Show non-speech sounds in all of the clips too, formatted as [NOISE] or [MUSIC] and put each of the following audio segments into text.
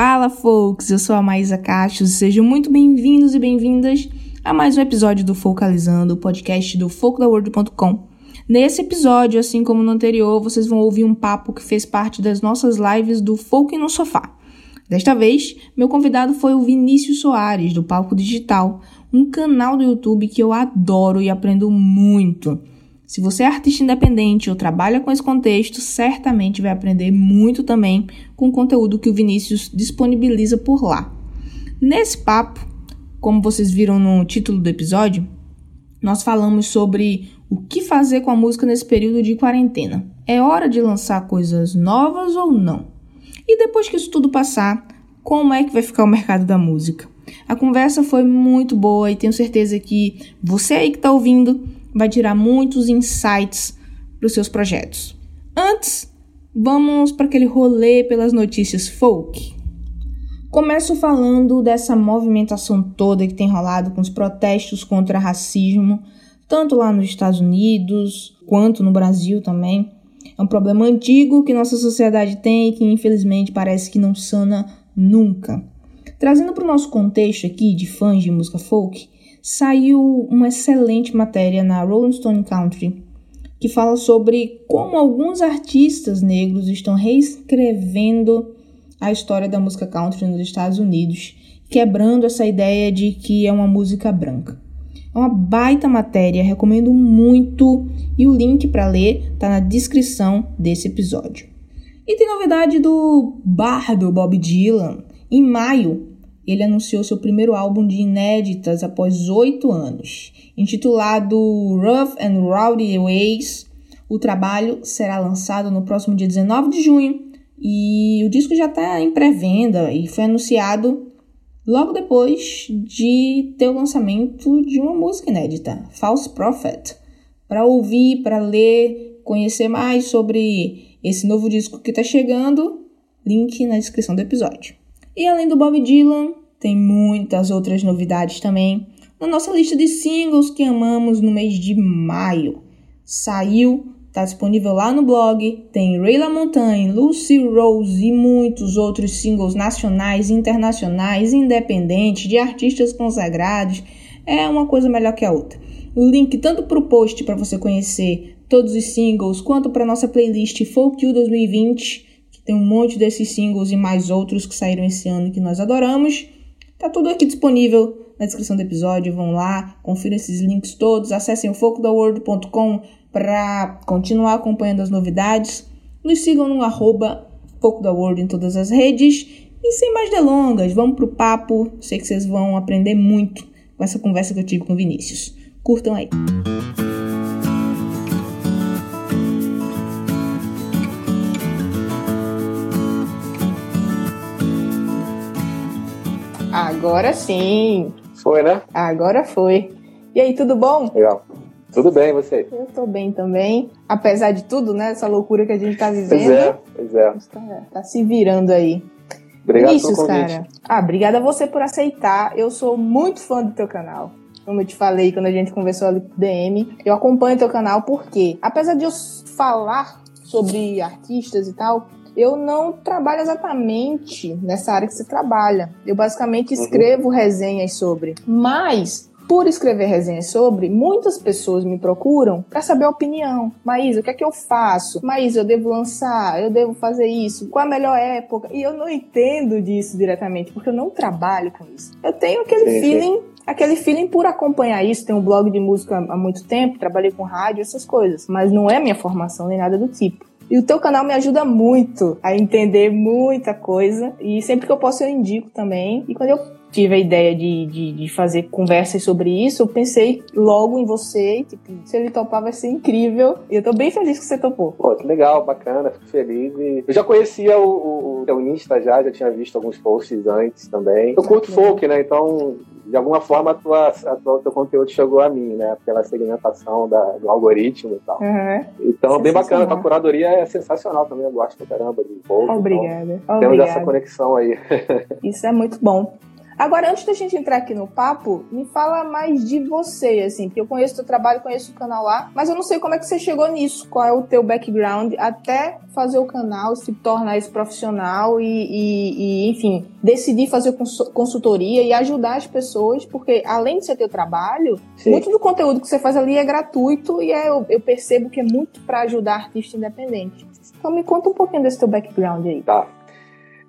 Fala, folks! Eu sou a Maísa Castro e sejam muito bem-vindos e bem-vindas a mais um episódio do Focalizando, o podcast do folkdaworld.com. Nesse episódio, assim como no anterior, vocês vão ouvir um papo que fez parte das nossas lives do Folk no Sofá. Desta vez, meu convidado foi o Vinícius Soares, do Palco Digital, um canal do YouTube que eu adoro e aprendo muito. Se você é artista independente ou trabalha com esse contexto, certamente vai aprender muito também com o conteúdo que o Vinícius disponibiliza por lá. Nesse papo, como vocês viram no título do episódio, nós falamos sobre o que fazer com a música nesse período de quarentena. É hora de lançar coisas novas ou não? E depois que isso tudo passar, como é que vai ficar o mercado da música? A conversa foi muito boa e tenho certeza que você aí que está ouvindo vai tirar muitos insights para os seus projetos. Antes, vamos para aquele rolê pelas notícias folk. Começo falando dessa movimentação toda que tem rolado com os protestos contra racismo, tanto lá nos Estados Unidos quanto no Brasil também. É um problema antigo que nossa sociedade tem e que infelizmente parece que não sana nunca. Trazendo para o nosso contexto aqui de fãs de música folk, saiu uma excelente matéria na Rolling Stone Country que fala sobre como alguns artistas negros estão reescrevendo a história da música country nos Estados Unidos, quebrando essa ideia de que é uma música branca. É uma baita matéria, recomendo muito e o link para ler está na descrição desse episódio. E tem novidade do bardo Bob Dylan. Em maio, ele anunciou seu primeiro álbum de inéditas após oito anos, intitulado Rough and Rowdy Ways. O trabalho será lançado no próximo dia 19 de junho e o disco já está em pré-venda e foi anunciado logo depois de ter o lançamento de uma música inédita, False Prophet. Para ouvir, para ler, conhecer mais sobre esse novo disco que está chegando, link na descrição do episódio. E além do Bob Dylan, tem muitas outras novidades também na nossa lista de singles que amamos no mês de maio. Saiu Está disponível lá no blog. Tem Ray LaMontagne, Lucy Rose e muitos outros singles nacionais, internacionais, independentes, de artistas consagrados. É uma coisa melhor que a outra. O link tanto para o post para você conhecer todos os singles, quanto para nossa playlist Folk You 2020, que tem um monte desses singles e mais outros que saíram esse ano que nós adoramos. Tá tudo aqui disponível na descrição do episódio. Vão lá, confiram esses links todos, acessem o focodaworld.com para continuar acompanhando as novidades. Nos sigam no arroba em todas as redes. E sem mais delongas, vamos pro papo. Sei que vocês vão aprender muito com essa conversa que eu tive com o Vinícius. Curtam aí. Agora sim. Foi, né? Agora foi. E aí, tudo bom? Legal. Tudo bem, você? Eu tô bem também. Apesar de tudo, né? Essa loucura que a gente tá vivendo. Pois é, pois é. Tá, tá se virando aí. Obrigado Vinícius, pelo convite. cara. Ah, obrigada a você por aceitar. Eu sou muito fã do teu canal. Como eu te falei quando a gente conversou ali no DM, eu acompanho teu canal porque, apesar de eu falar sobre artistas e tal, eu não trabalho exatamente nessa área que você trabalha. Eu basicamente uhum. escrevo resenhas sobre. Mas por escrever resenhas sobre, muitas pessoas me procuram para saber a opinião. Maísa, o que é que eu faço? Maísa, eu devo lançar? Eu devo fazer isso? Qual a melhor época? E eu não entendo disso diretamente, porque eu não trabalho com isso. Eu tenho aquele sim, feeling sim aquele feeling por acompanhar isso. Tenho um blog de música há muito tempo, trabalhei com rádio, essas coisas. Mas não é minha formação nem nada do tipo. E o teu canal me ajuda muito a entender muita coisa. E sempre que eu posso eu indico também. E quando eu tive a ideia de, de, de, fazer conversas sobre isso, eu pensei logo em você, tipo, se ele topar vai ser incrível. E eu tô bem feliz que você topou. Pô, que legal, bacana, fico feliz. E eu já conhecia o, o, teu Insta já, já tinha visto alguns posts antes também. Eu curto folk, né? Então, de alguma forma, a tua, a tua, teu conteúdo chegou a mim, né? Pela segmentação da, do algoritmo e tal. Uhum. Então, bem bacana. Tua curadoria é sensacional também. Eu gosto pra caramba de folk. Obrigada. Então, temos essa conexão aí. [LAUGHS] Isso é muito bom. Agora, antes da gente entrar aqui no papo, me fala mais de você, assim, porque eu conheço o teu trabalho, conheço o canal lá, mas eu não sei como é que você chegou nisso, qual é o teu background até fazer o canal, se tornar esse profissional e, e, e enfim, decidir fazer consultoria e ajudar as pessoas, porque além de ser teu trabalho, Sim. muito do conteúdo que você faz ali é gratuito e é, eu, eu percebo que é muito para ajudar artista independente. Então me conta um pouquinho desse teu background aí. Tá.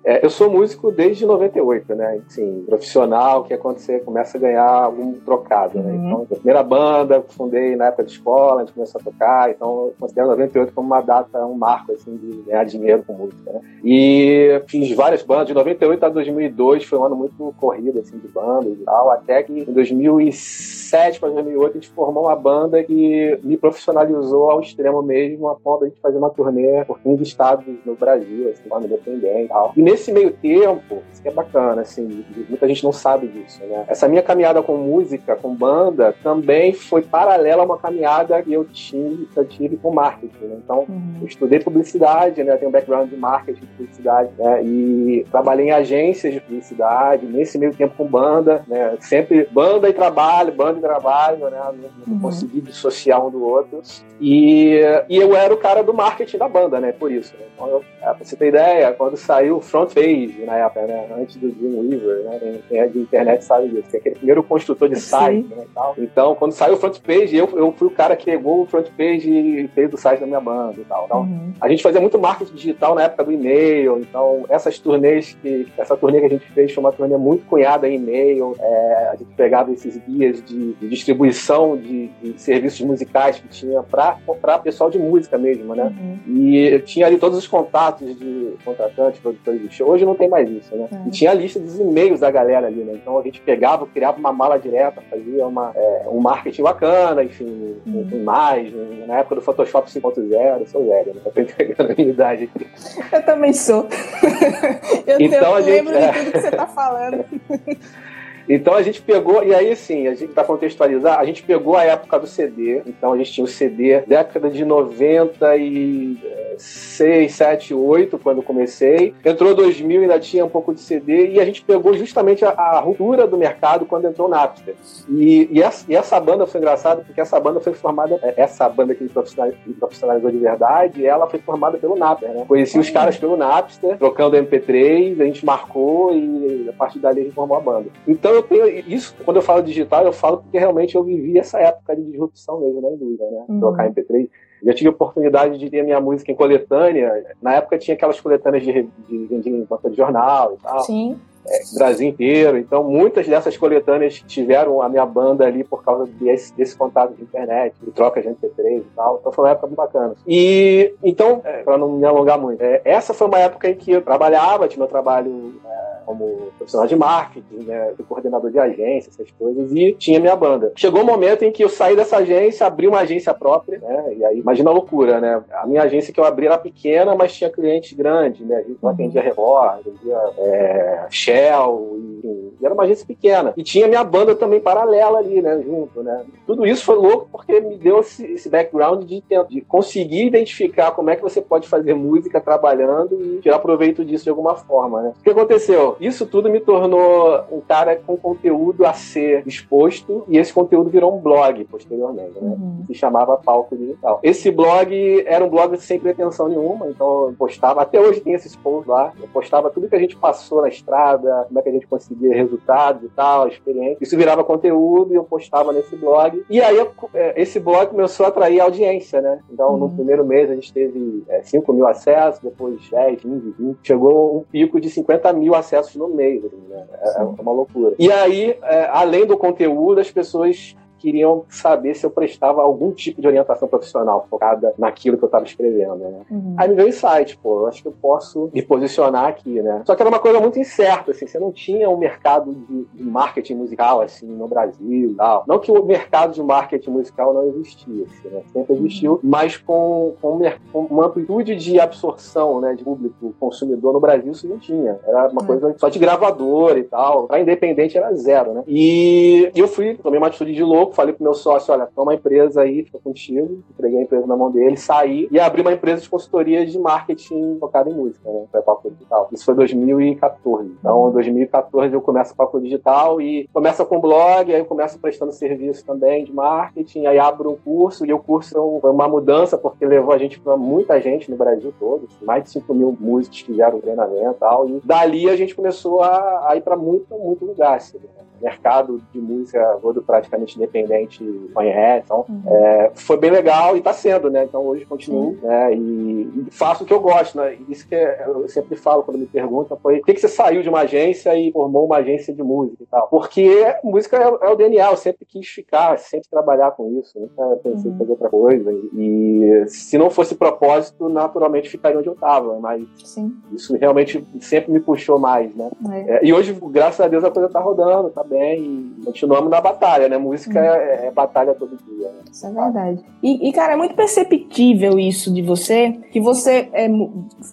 É, eu sou músico desde 98, né? Assim, profissional, que é quando você começa a ganhar algum trocado, né? Uhum. Então, a primeira banda, fundei na época de escola, a gente começou a tocar, então eu considero 98 como uma data, um marco, assim, de ganhar dinheiro com música, né? E fiz várias bandas, de 98 a 2002 foi um ano muito corrido, assim, de bandas e tal, até que em 2007 para 2008 a gente formou uma banda que me profissionalizou ao extremo mesmo, a ponto de a gente fazer uma turnê por 15 estados no Brasil, assim, banda independente e tal. E nesse meio tempo, isso que é bacana, assim, muita gente não sabe disso, né? Essa minha caminhada com música, com banda, também foi paralela a uma caminhada que eu tive, que eu tive com marketing, né? Então, uhum. eu estudei publicidade, né? Eu tenho um background de marketing, de publicidade, né? E trabalhei em agências de publicidade, nesse meio tempo com banda, né? Sempre banda e trabalho, banda e trabalho, né? Não, uhum. consegui dissociar um do outro. E, e eu era o cara do marketing da banda, né? Por isso. Né? Então, eu, pra você ter ideia, quando saiu o page na época, né? Antes do Dreamweaver, né? Quem, é de internet sabe disso, que é aquele primeiro construtor de site, né. Então, quando saiu o front page, eu, eu fui o cara que pegou o front page e fez o site da minha banda e tal. Então, uhum. a gente fazia muito marketing digital na época do e-mail, então essas turnês que essa turnê que a gente fez foi uma turnê muito cunhada em e-mail. É, a gente pegava esses guias de, de distribuição de, de, serviços musicais que tinha para pessoal de música mesmo, né? Uhum. E tinha ali todos os contatos de contratantes, produtores de Hoje não tem mais isso, né? É. E tinha a lista dos e-mails da galera ali, né? Então a gente pegava, criava uma mala direta, fazia uma, é, um marketing bacana, enfim, uhum. com imagem. Na época do Photoshop 5.0, eu sou velho, né? Eu tô entregando [LAUGHS] a minha idade aqui. Eu também sou. [LAUGHS] eu, então, lembro gente, de é. tudo que você tá falando. [LAUGHS] Então a gente pegou, e aí assim, a gente para contextualizar, a gente pegou a época do CD, então a gente tinha o CD década de 96, 7, 8, quando comecei. Entrou 2000 ainda tinha um pouco de CD, e a gente pegou justamente a, a ruptura do mercado quando entrou o Napster. E, e, essa, e essa banda foi engraçada, porque essa banda foi formada, é, essa banda que profissionalizou de verdade, ela foi formada pelo Napster, né? Conheci os caras pelo Napster, trocando MP3, a gente marcou e a partir dali a gente formou a banda. Então eu tenho isso, quando eu falo digital, eu falo porque realmente eu vivi essa época de disrupção mesmo na indústria, né? Uhum. Trocar MP3. Já tive a oportunidade de ter minha música em coletânea. Na época tinha aquelas coletâneas de, de, de, de, de jornal e tal. Sim é, Brasil inteiro. Então, muitas dessas coletâneas tiveram a minha banda ali por causa desse, desse contato de internet, de troca de MP3 e tal. Então, foi uma época muito bacana. E, então, é, para não me alongar muito, é, essa foi uma época em que eu trabalhava, tinha meu trabalho é, como profissional de marketing, né, coordenador de agência, essas coisas, e tinha minha banda. Chegou um momento em que eu saí dessa agência, abri uma agência própria, né, e aí, imagina a loucura, né? A minha agência que eu abri era pequena, mas tinha clientes grandes, né? A gente não atendia Record, atendia é, Shell, enfim, e era uma agência pequena. E tinha minha banda também paralela ali, né, junto, né? Tudo isso foi louco porque me deu esse, esse background de, de conseguir identificar como é que você pode fazer música trabalhando e tirar proveito disso de alguma forma, né? O que aconteceu? Isso tudo me tornou um cara com conteúdo a ser exposto e esse conteúdo virou um blog posteriormente, né? Uhum. Se chamava Palco Digital. Esse blog era um blog sem pretensão nenhuma, então eu postava, até hoje tem esses posts lá, eu postava tudo que a gente passou na estrada, como é que a gente conseguia resultados e tal, experiência. Isso virava conteúdo e eu postava nesse blog. E aí é, esse blog começou a atrair audiência, né? Então uhum. no primeiro mês a gente teve é, 5 mil acessos, depois 10, 15, 20. Chegou um pico de 50 mil acessos no meio, né? É, é uma loucura. E aí, é, além do conteúdo, as pessoas queriam saber se eu prestava algum tipo de orientação profissional focada naquilo que eu estava escrevendo, né? Uhum. Aí me veio o insight, pô, eu acho que eu posso me posicionar aqui, né? Só que era uma coisa muito incerta, assim, você não tinha um mercado de, de marketing musical, assim, no Brasil e tal. Não que o mercado de marketing musical não existisse, né? Sempre existiu, uhum. mas com, com, com, uma amplitude de absorção, né, de público consumidor no Brasil, isso não tinha. Era uma uhum. coisa só de gravador e tal. Pra independente era zero, né? E eu fui, tomei uma atitude de louco, louco, falei pro meu sócio, olha, toma a empresa aí, fica contigo. Entreguei a empresa na mão dele, saí e abri uma empresa de consultoria de marketing focada em música, né? Foi Papo Digital. Isso foi 2014. Então, em 2014 eu começo o Papo Digital e começa com blog, aí eu começo prestando serviço também de marketing, aí abro um curso e o curso foi uma mudança porque levou a gente para muita gente no Brasil todo, assim, mais de 5 mil músicos que fizeram treinamento e tal. E dali a gente começou a, a ir para muito, muito lugar. Assim, né? Mercado de música rodo praticamente independente conhece. Então, uhum. é, foi bem legal e está sendo, né? Então hoje continuo né? E, e, faço o que eu gosto, né? Isso que eu sempre falo quando me perguntam foi por que, que você saiu de uma agência e formou uma agência de música e tal? Porque música é, é o DNA, eu sempre quis ficar, sempre trabalhar com isso, nunca pensei uhum. em fazer outra coisa. E, se não fosse propósito, naturalmente ficaria onde eu estava, mas Sim. isso realmente sempre me puxou mais, né? É. É, e hoje, graças a Deus, a coisa está rodando, tá e continuamos na batalha, né? Música é, é, batalha todo dia. Né? Isso é verdade. E, e, cara, é muito perceptível isso de você, que você é,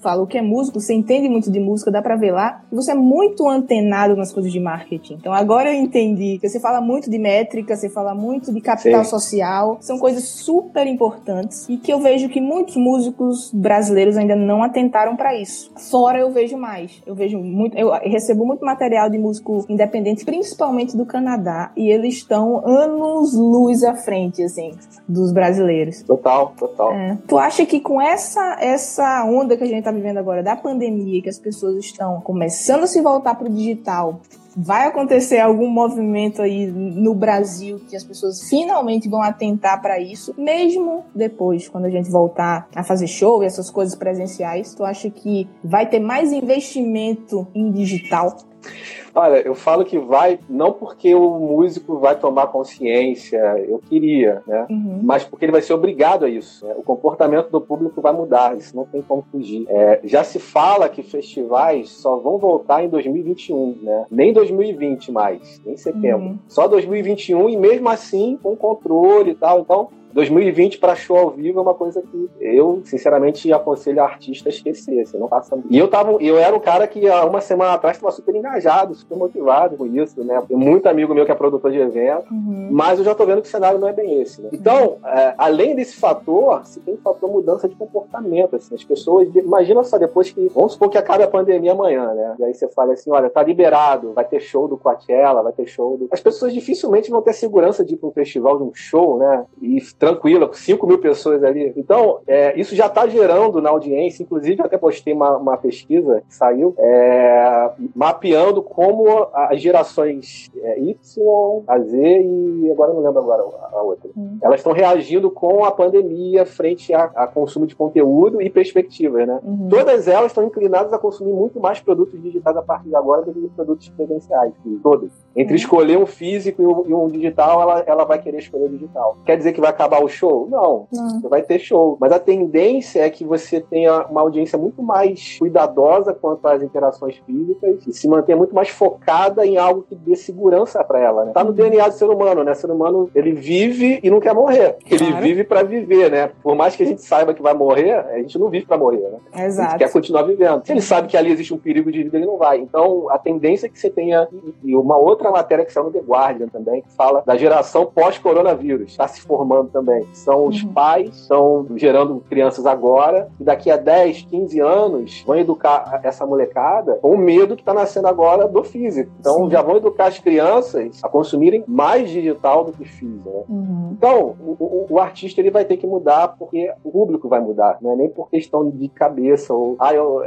fala que é músico, você entende muito de música, dá pra ver lá, que você é muito antenado nas coisas de marketing. Então agora eu entendi que você fala muito de métrica, você fala muito de capital Sim. social, são coisas super importantes e que eu vejo que muitos músicos brasileiros ainda não atentaram para isso. Fora eu vejo mais. Eu vejo muito, eu recebo muito material de músico independente, principalmente principalmente do Canadá, e eles estão anos luz à frente, assim, dos brasileiros. Total, total. É. Tu acha que com essa, essa onda que a gente tá vivendo agora da pandemia, que as pessoas estão começando a se voltar pro digital, vai acontecer algum movimento aí no Brasil que as pessoas finalmente vão atentar para isso, mesmo depois, quando a gente voltar a fazer show e essas coisas presenciais? Tu acha que vai ter mais investimento em digital? Olha, eu falo que vai, não porque o músico vai tomar consciência, eu queria, né? Uhum. Mas porque ele vai ser obrigado a isso. Né? O comportamento do público vai mudar, isso não tem como fugir. É, já se fala que festivais só vão voltar em 2021, né? Nem 2020 mais, nem setembro. Uhum. Só 2021 e mesmo assim com controle e tal. Então, 2020 para show ao vivo é uma coisa que eu, sinceramente, aconselho a artista a esquecer. Você não passa. E eu tava, eu era um cara que há uma semana atrás estava super engajado, super motivado com isso, né? Tem muito amigo meu que é produtor de evento, uhum. mas eu já tô vendo que o cenário não é bem esse. Né? Então, é, além desse fator, se tem um fator mudança de comportamento. Assim, as pessoas, imagina só depois que, vamos supor que acabe a pandemia amanhã, né? E aí você fala assim, olha, tá liberado, vai ter show do Coachella, vai ter show do. As pessoas dificilmente vão ter segurança de ir para um festival, de um show, né? E tranquila, com 5 mil pessoas ali. Então, é, isso já está gerando na audiência, inclusive até postei uma, uma pesquisa que saiu, é, mapeando como as gerações é, Y, a Z e agora não lembro agora a, a outra. Hum. Elas estão reagindo com a pandemia frente a, a, consumo de conteúdo e perspectivas, né? Uhum. Todas elas estão inclinadas a consumir muito mais produtos digitais a partir de agora do que produtos presenciais, todas. Entre uhum. escolher um físico e um, e um digital, ela, ela vai querer escolher o digital. Quer dizer que vai acabar acabar o show? Não, não. Você vai ter show. Mas a tendência é que você tenha uma audiência muito mais cuidadosa quanto às interações físicas e se mantenha muito mais focada em algo que dê segurança para ela. Né? Tá no DNA do ser humano, né? O ser humano ele vive e não quer morrer. Ele claro. vive para viver, né? Por mais que a gente saiba que vai morrer, a gente não vive para morrer, né? Exato. A gente quer continuar vivendo. Se ele sabe que ali existe um perigo de vida, ele não vai. Então, a tendência é que você tenha e uma outra matéria que saiu no The Guardian também, que fala da geração pós-coronavírus, está se formando também. São os uhum. pais, estão gerando crianças agora, e daqui a 10, 15 anos vão educar essa molecada com o medo que está nascendo agora do físico. Então Sim. já vão educar as crianças a consumirem mais digital do que físico. Né? Uhum. Então, o, o, o, artista ele vai ter que mudar porque o público vai mudar, não é nem por questão de cabeça ou ah, eu,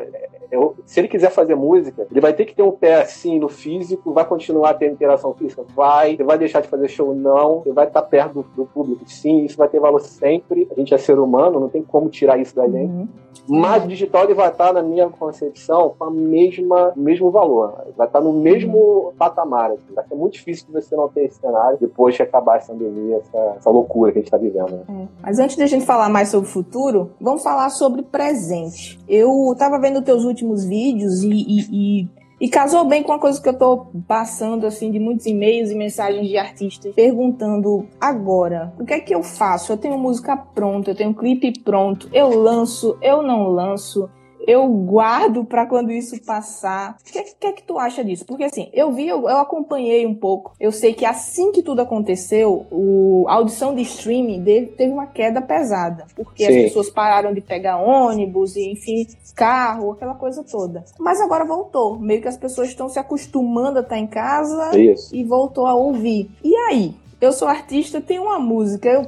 eu, se ele quiser fazer música, ele vai ter que ter um pé assim no físico, vai continuar tendo interação física? Vai. Vai deixar de fazer show? Não. Vai estar perto do, do público? Sim. Isso vai ter valor sempre. A gente é ser humano, não tem como tirar isso da gente. Uhum. Mas o digital ele vai estar, na minha concepção, com a mesma mesmo valor. Vai estar no mesmo uhum. patamar. Assim. Vai ser muito difícil que você não ter esse cenário depois que acabar essa pandemia, essa, essa loucura que a gente está vivendo. Né? É. Mas antes de a gente falar mais sobre o futuro, vamos falar sobre presente. Eu estava vendo teus últimos vídeos e, e, e e casou bem com a coisa que eu tô passando, assim, de muitos e-mails e mensagens de artistas perguntando agora, o que é que eu faço? Eu tenho música pronta, eu tenho clipe pronto, eu lanço, eu não lanço. Eu guardo para quando isso passar. O que, que, é que tu acha disso? Porque assim, eu vi, eu, eu, acompanhei um pouco. Eu sei que assim que tudo aconteceu, o, a audição de streaming teve uma queda pesada. Porque Sim. as pessoas pararam de pegar ônibus e, enfim, carro, aquela coisa toda. Mas agora voltou. Meio que as pessoas estão se acostumando a estar em casa isso. e voltou a ouvir. E aí? Eu sou artista, tenho uma música. Eu,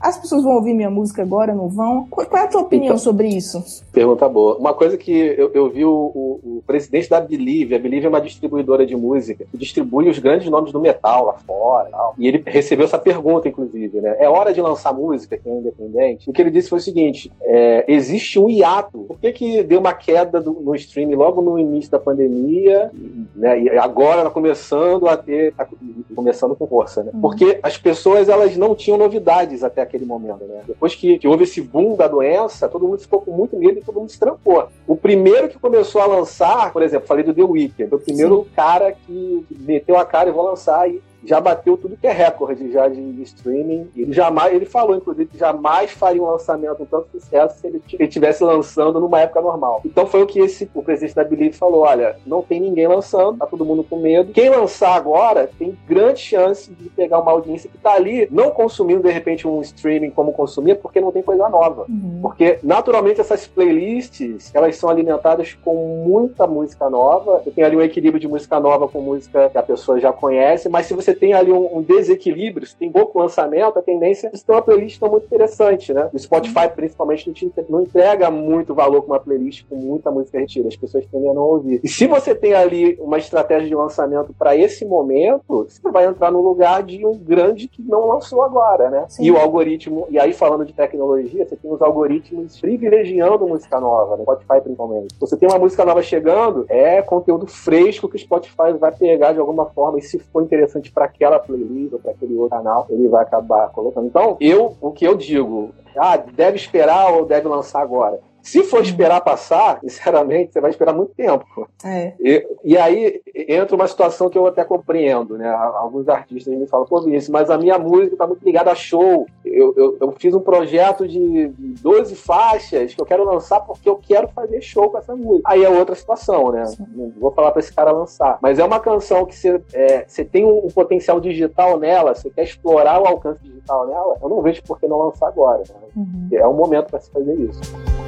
as pessoas vão ouvir minha música agora, não vão? Qual, é a tua opinião então, sobre isso? Pergunta boa. Uma coisa que eu, eu vi o, o, o, presidente da Believe, a Believe é uma distribuidora de música que distribui os grandes nomes do metal lá fora. Tal. E ele recebeu essa pergunta, inclusive, né? É hora de lançar música que é independente? O que ele disse foi o seguinte: é, existe um hiato. Por que, que deu uma queda do, no streaming logo no início da pandemia? Né? E agora tá começando a ter. Tá começando com força, né? Uhum. Porque as pessoas elas não tinham novidades até aquele momento, né? Depois que, que, houve esse boom da doença, todo mundo ficou com muito medo e todo mundo se trancou. O primeiro que começou a lançar, por exemplo, falei do The Weeknd, o primeiro Sim. cara que meteu a cara e vou lançar e já bateu tudo que é recorde já de, streaming. Ele jamais, ele falou, inclusive, que jamais faria um lançamento com tanto sucesso se ele estivesse lançando numa época normal. Então foi o que esse, o presidente da Believe falou: olha, não tem ninguém lançando, tá todo mundo com medo. Quem lançar agora tem grande chance de pegar uma audiência que tá ali, não consumindo de repente um streaming como consumia, porque não tem coisa nova. Uhum. Porque naturalmente essas playlists elas são alimentadas com muita música nova. Tem ali um equilíbrio de música nova com música que a pessoa já conhece, mas se você tem ali um, um desequilíbrio, se tem pouco lançamento, a tendência é ter uma playlist não muito interessante, né? O Spotify, principalmente, não entrega muito valor com uma playlist com muita música retida. As pessoas tendem a não ouvir. E se você tem ali uma estratégia de lançamento para esse momento, você vai entrar no lugar de um grande que não lançou agora, né? Sim. E o algoritmo, e aí falando de tecnologia, você tem os algoritmos privilegiando música nova, né? Spotify principalmente. Você tem uma música nova chegando, é conteúdo fresco que o Spotify vai pegar de alguma forma, e se for interessante para aquela playlist ou para aquele outro canal, ele vai acabar colocando. Então, eu, o que eu digo, ah, deve esperar ou deve lançar agora? Se for esperar passar, [LAUGHS] sinceramente, você vai esperar muito tempo. É. E, e, aí entra uma situação que eu até compreendo, né? Alguns artistas me falam, pô, Vinícius, mas a minha música está muito ligada a show. Eu, eu, eu, fiz um projeto de 12 faixas que eu quero lançar porque eu quero fazer show com essa música. Aí é outra situação, né? Não vou falar para esse cara lançar. Mas é uma canção que você, é, você tem um, um, potencial digital nela, você quer explorar o alcance digital nela, eu não vejo por que não lançar agora. Né? Uhum. É um momento para se fazer isso.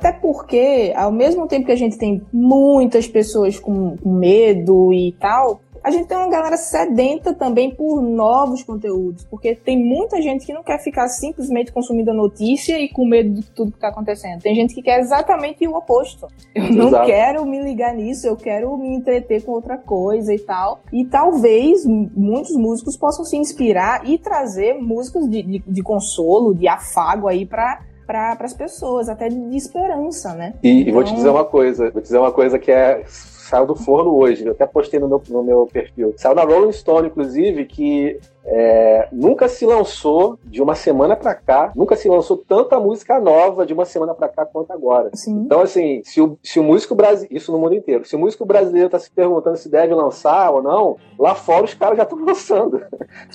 Até porque, ao mesmo tempo que a gente tem muitas pessoas com, com medo e tal, a gente tem uma galera sedenta também por novos conteúdos, porque tem muita gente que não quer ficar simplesmente consumindo a notícia e com medo de tudo que está acontecendo. Tem gente que quer exatamente o oposto. Eu não Exato. quero me ligar nisso, eu quero me entreter com outra coisa e tal. E talvez muitos músicos possam se inspirar e trazer músicas de, de, de consolo, de afago aí para para as pessoas, até de esperança, né? E, então... e, vou te então dizer uma coisa, vou te dizer uma coisa que é saiu do forno hoje, eu até postei no meu, no meu perfil. Saiu na Rolling Stone, inclusive, que é, nunca se lançou de uma semana para cá, nunca se lançou tanta música nova de uma semana para cá quanto agora. Sim. Então, assim, se o, se o músico brasileiro, isso no mundo inteiro, se o músico brasileiro está se perguntando se deve lançar ou não, lá fora os caras já estão [LAUGHS] lançando.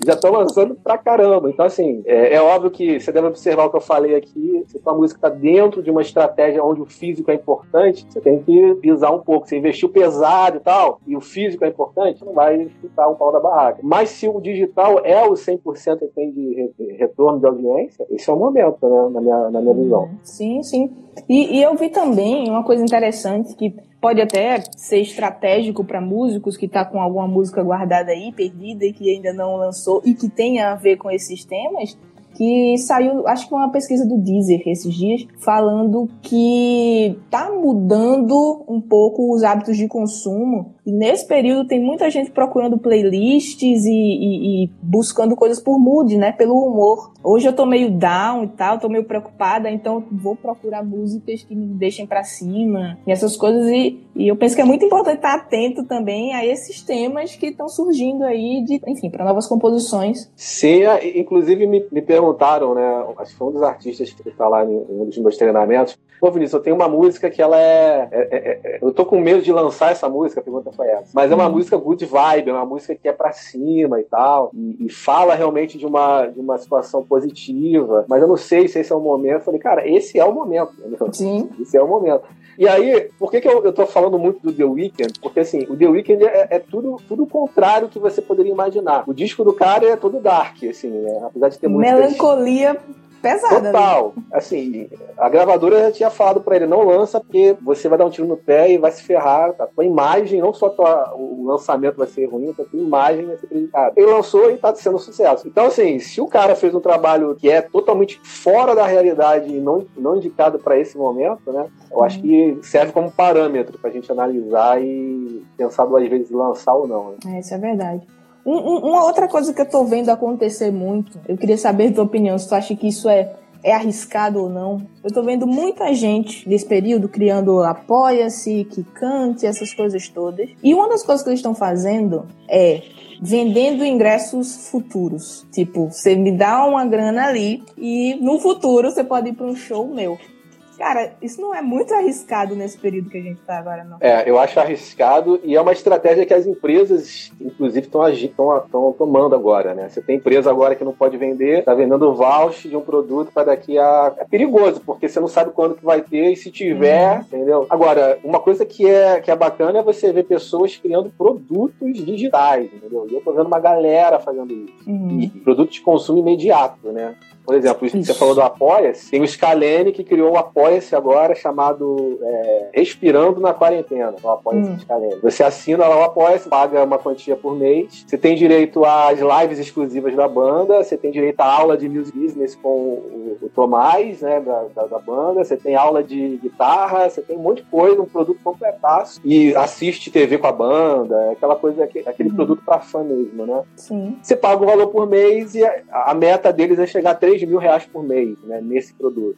já estão lançando pra caramba. Então, assim, é, é, óbvio que você deve observar o que eu falei aqui. Se a música está dentro de uma estratégia onde o físico é importante, você tem que pisar um pouco. Você investiu pesado e tal, e o físico é importante, não vai chutar um pau da barraca. Mas se o digital é o 100% que tem de retorno de audiência, esse é o momento, né, na minha, na minha visão. Uhum. Sim, sim. E, e eu vi também uma coisa interessante que pode até ser estratégico para músicos que tá com alguma música guardada aí, perdida e que ainda não lançou e que tenha a ver com esses temas, que saiu, acho que uma pesquisa do Deezer esses dias, falando que tá mudando um pouco os hábitos de consumo. E nesse período tem muita gente procurando playlists e, e, e, buscando coisas por mood, né? Pelo humor. Hoje eu tô meio down e tal, tô meio preocupada, então vou procurar músicas que me deixem para cima e essas coisas. E E eu penso que é muito importante estar atento também a esses temas que estão surgindo aí, de, enfim, para novas composições. Sim, é, inclusive me, me perguntaram, né? Acho que foi um dos artistas que está lá em um dos meus treinamentos. Pô, Vinícius, eu tenho uma música que ela é, é, é, é Eu tô com medo de lançar essa música, a pergunta foi essa. Mas é uma uhum. música good vibe, é uma música que é pra cima e tal. E, e, fala realmente de uma, de uma situação positiva. Mas eu não sei se esse é o momento. Eu falei, cara, esse é o momento. Sim. Esse é o momento. E aí, por que, que eu, eu tô falando muito do The Weeknd? Porque assim, o The Weeknd é, é tudo, tudo o contrário que você poderia imaginar. O disco do cara é todo dark, assim, né? apesar de ter músicas... Melancolia pesada. Total. Ali. Assim, a gravadora já tinha falado para ele, não lança porque você vai dar um tiro no pé e vai se ferrar. Tá? Tua imagem, não só tua, o lançamento vai ser ruim, a tua imagem vai ser prejudicada. Ele lançou e tá sendo um sucesso. Então, assim, se o cara fez um trabalho que é totalmente fora da realidade e não, não indicado para esse momento, né? Eu acho que serve como parâmetro pra gente analisar e pensar duas vezes lançar ou não. Né? É, isso é verdade. Um, um, uma outra coisa que eu tô vendo acontecer muito, eu queria saber a tua opinião, se tu acha que isso é, é arriscado ou não. Eu tô vendo muita gente nesse período criando apoia-se, que cante, essas coisas todas. E uma das coisas que eles estão fazendo é vendendo ingressos futuros. Tipo, você me dá uma grana ali e no futuro você pode ir para um show meu. Cara, isso não é muito arriscado nesse período que a gente está agora, não. É, eu acho arriscado e é uma estratégia que as empresas, inclusive, estão tomando agora, né? Você tem empresa agora que não pode vender, está vendendo voucher de um produto para daqui a. É perigoso, porque você não sabe quando que vai ter e se tiver, uhum. entendeu? Agora, uma coisa que é, que é bacana é você ver pessoas criando produtos digitais, entendeu? E eu tô vendo uma galera fazendo isso. Uhum. E produtos de consumo imediato, né? Por exemplo, você falou do Apoia-se, tem o Scalene que criou o Apoia-se agora, chamado é, Respirando na Quarentena. O Apoia-se hum. Scalene. Você assina lá o Apoia-se, paga uma quantia por mês, você tem direito às lives exclusivas da banda, você tem direito à aula de music business com o, o Tomás, né, da, da, da, banda, você tem aula de guitarra, você tem um monte de coisa, um produto completaço, e assiste TV com a banda, aquela coisa, aquele hum. produto para fã mesmo, né? Sim. Você paga o valor por mês e a, a meta deles é chegar a 3 mil reais por mês né, nesse produto.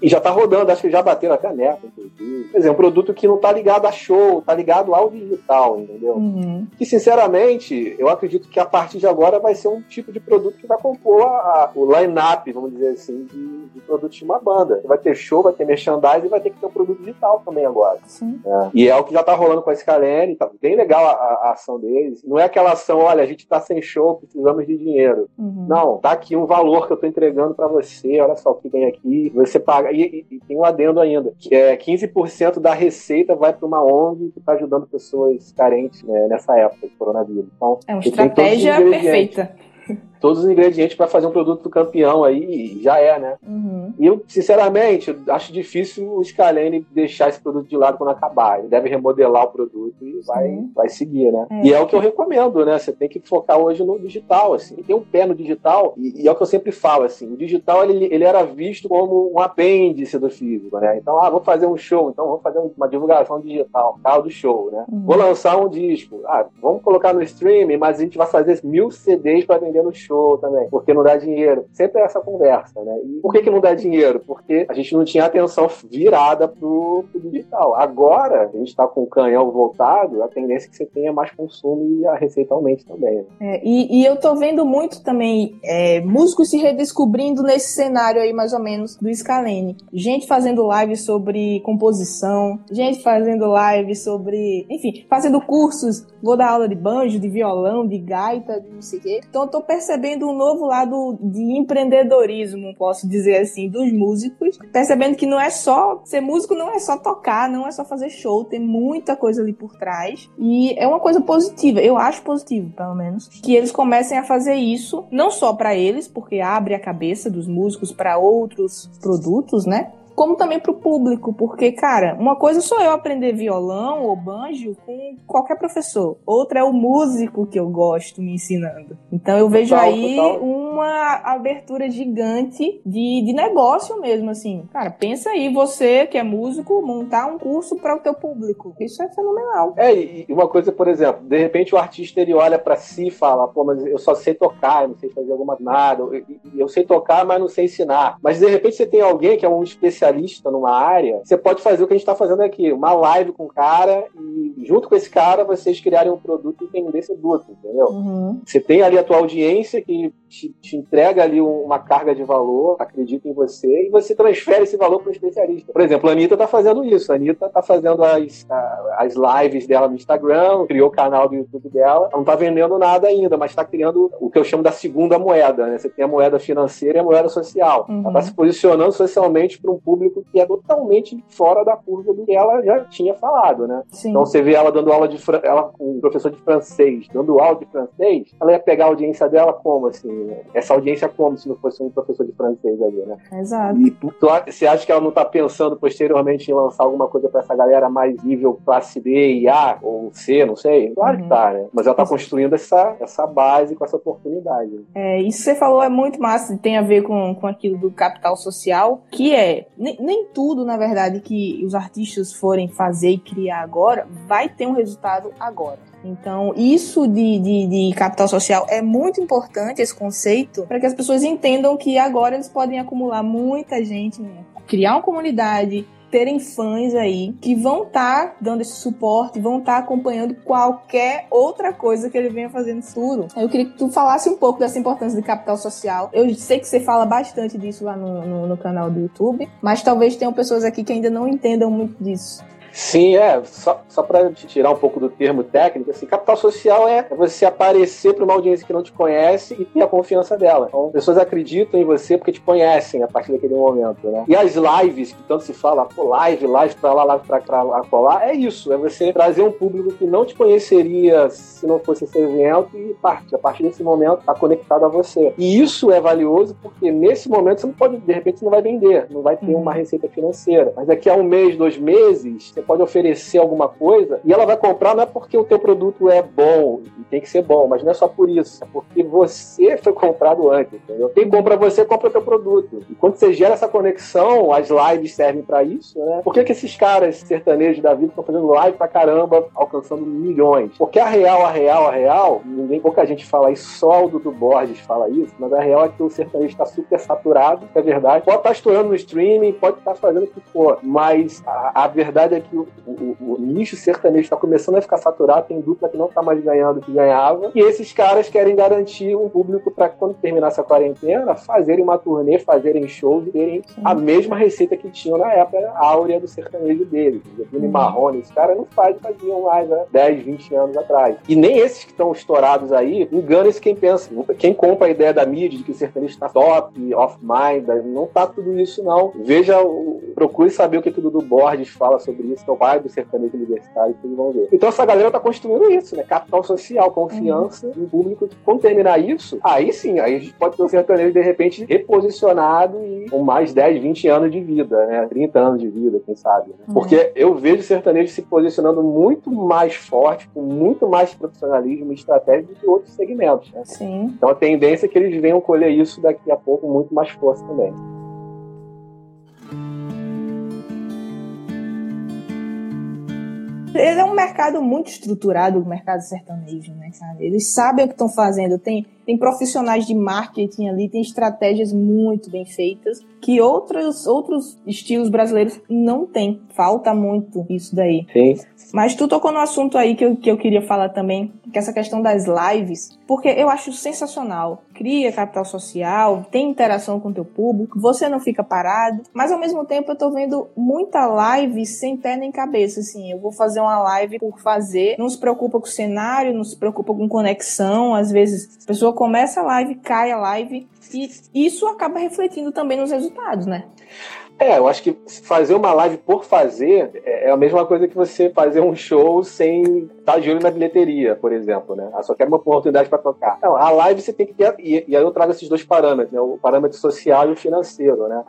E já está rodando, acho que já bateram até a meta, inclusive. Quer dizer, é um produto que não está ligado a show, está ligado ao digital, entendeu? Uhum. E, sinceramente, eu acredito que a partir de agora vai ser um tipo de produto que vai compor a, a, o line-up, vamos dizer assim, de, de produtos de uma banda. Vai ter show, vai ter merchandising e vai ter que ter um produto digital também agora. É. E é o que já está rolando com a Scalene, tá bem legal a, a, ação deles. Não é aquela ação, olha, a gente está sem show, precisamos de dinheiro. Uhum. Não, tá aqui um valor que eu estou entregando para você, olha só o que tem aqui, você paga e, e, tem um adendo ainda, que é 15% da receita vai para uma ONG que está ajudando pessoas carentes né, nessa época de coronavírus. Então, é uma estratégia perfeita todos os ingredientes para fazer um produto campeão aí, já é, né? Uhum. E eu, sinceramente, acho difícil o Scalene deixar esse produto de lado quando acabar. Ele deve remodelar o produto e vai, vai seguir, né? É. E é o que eu recomendo, né? Você tem que focar hoje no digital, assim. Tem um pé no digital, e, e é o que eu sempre falo, assim. O digital, ele, ele era visto como um apêndice do físico, né? Então, ah, vou fazer um show, então vamos fazer uma divulgação digital, carro do show, né? Uhum. Vou lançar um disco. Ah, vamos colocar no streaming, mas a gente vai fazer mil CDs para vender no show também, porque não dá dinheiro. Sempre é essa conversa, né? E por que, que não dá dinheiro? Porque a gente não tinha atenção virada pro, pro digital. Agora, a gente está com o canhão voltado, a tendência é que você tenha mais consumo e a receita aumente também. Né? É, e, e, eu tô vendo muito também é, músicos se redescobrindo nesse cenário aí, mais ou menos, do Scalene. Gente fazendo live sobre composição, gente fazendo live sobre, enfim, fazendo cursos. Vou dar aula de banjo, de violão, de gaita, de não sei o quê. Então eu tô percebendo um novo lado de empreendedorismo, posso dizer assim, dos músicos, percebendo que não é só ser músico, não é só tocar, não é só fazer show, tem muita coisa ali por trás e é uma coisa positiva. Eu acho positivo, pelo menos, que eles comecem a fazer isso, não só para eles, porque abre a cabeça dos músicos para outros produtos, né? Como também para o público, porque, cara, uma coisa sou eu aprender violão ou banjo com qualquer professor, outra é o músico que eu gosto me ensinando. Então eu vejo total, aí total. uma abertura gigante de, de negócio mesmo, assim. Cara, pensa aí, você que é músico, montar um curso para o teu público. Isso é fenomenal. É, e uma coisa, por exemplo, de repente o artista ele olha para si e fala, pô, mas eu só sei tocar, eu não sei fazer alguma nada, eu, eu sei tocar, mas não sei ensinar. Mas de repente você tem alguém que é um especialista numa área, você pode fazer o que a gente está fazendo aqui, uma live com o cara e junto com esse cara vocês criarem um produto e vender esse produto, entendeu? Uhum. Você tem ali a tua audiência que te, te, entrega ali uma carga de valor, acredita em você, e você transfere esse valor para o especialista. Por exemplo, a Anitta está fazendo isso. A Anitta está fazendo as, as lives dela no Instagram, criou o canal do YouTube dela. Ela não está vendendo nada ainda, mas está criando o que eu chamo da segunda moeda. Né? Você tem a moeda financeira e a moeda social. Uhum. Ela está se posicionando socialmente para um público que é totalmente fora da curva do que ela já tinha falado. Né? Então você vê ela dando aula de ela um professor de francês, dando aula de francês, ela ia pegar a audiência dela como assim? Essa audiência como se não fosse um professor de francês ali, né? Exato. E tu, você acha que ela não está pensando posteriormente em lançar alguma coisa para essa galera mais nível classe B e A ou C, não sei? Claro uhum. que tá, né? Mas ela está construindo essa, essa base com essa oportunidade. É, isso que você falou é muito massa, tem a ver com, com aquilo do capital social, que é nem, nem tudo, na verdade, que os artistas forem fazer e criar agora vai ter um resultado agora. Então, isso de, de, de, capital social é muito importante, esse conceito, para que as pessoas entendam que agora eles podem acumular muita gente, né? criar uma comunidade, terem fãs aí que vão estar tá dando esse suporte, vão estar tá acompanhando qualquer outra coisa que ele venha fazendo futuro. Eu queria que tu falasse um pouco dessa importância de capital social. Eu sei que você fala bastante disso lá no, no, no canal do YouTube, mas talvez tenham pessoas aqui que ainda não entendam muito disso. Sim, é. Só, só para te tirar um pouco do termo técnico, assim, capital social é você aparecer para uma audiência que não te conhece e ter a confiança dela. Então, pessoas acreditam em você porque te conhecem a partir daquele momento, né? E as lives, que tanto se fala, pô, live, live para lá, live para lá, colar, é isso. É você trazer um público que não te conheceria se não fosse esse evento e parte. A partir desse momento, tá conectado a você. E isso é valioso porque nesse momento você não pode, de repente, você não vai vender, não vai ter uhum. uma receita financeira. Mas daqui a um mês, dois meses, você pode oferecer alguma coisa e ela vai comprar não é porque o teu produto é bom e tem que ser bom, mas não é só por isso, é porque você foi comprado antes, entendeu? Quem compra você, compra o teu produto. E quando você gera essa conexão, as lives servem para isso, né? Por que, que esses caras sertanejos da vida estão fazendo live pra caramba, alcançando milhões? Porque a real, a real, a real, ninguém, pouca gente fala isso, só o Dudu Borges fala isso, mas a real é que o sertanejo está super saturado, é verdade. Pode estar tá estourando no streaming, pode estar tá fazendo o que for, mas a, a verdade é que o, o, o nicho sertanejo está começando a ficar saturado, tem dupla que não está mais ganhando o que ganhava, e esses caras querem garantir um público para quando terminar essa quarentena, fazerem uma turnê, fazerem shows e terem a mesma receita que tinham na época áurea do sertanejo deles. Vini uhum. Marrone, esses caras não fazem, faziam mais há 10, 20 anos atrás. E nem esses que estão estourados aí, engana-se quem pensa. Quem compra a ideia da mídia de que o sertanejo está top, off-mind, não tá tudo isso não. Veja, procure saber o que, que o Dudu Borges fala sobre isso, que é o pai do sertanejo universitário, que vão ver. Então essa galera tá construindo isso, né? Capital social, confiança uhum. em público. Quando terminar isso, aí sim, aí a gente pode ter o sertanejo de repente reposicionado e com mais 10, 20 anos de vida, né? 30 anos de vida, quem sabe. Né? Uhum. Porque eu vejo o sertanejo se posicionando muito mais forte, com muito mais profissionalismo e estratégia do que outros segmentos. Né? Sim. Então a tendência é que eles venham colher isso daqui a pouco muito mais força também. É um mercado muito estruturado, o mercado sertanejo, né, cara? Eles sabem o que estão fazendo. Tem, tem profissionais de marketing ali, tem estratégias muito bem feitas que outros, outros estilos brasileiros não têm. Falta muito isso daí. Sim. Mas tu tocou no assunto aí que eu, que eu queria falar também, que é essa questão das lives, porque eu acho sensacional. Cria capital social, tem interação com o teu público, você não fica parado, mas ao mesmo tempo eu tô vendo muita live sem pé nem cabeça, assim, eu vou fazer uma live por fazer, não se preocupa com o cenário, não se preocupa com conexão, às vezes a pessoa começa a live, cai a live, e isso acaba refletindo também nos resultados, né? É, eu acho que fazer uma live por fazer é, é a mesma coisa que você fazer um show sem estar de olho na bilheteria, por exemplo, né? Ah, só quero uma oportunidade para tocar. Não, a live você tem que ter, e aí eu trago esses dois parâmetros, né? O parâmetro social e o financeiro, né?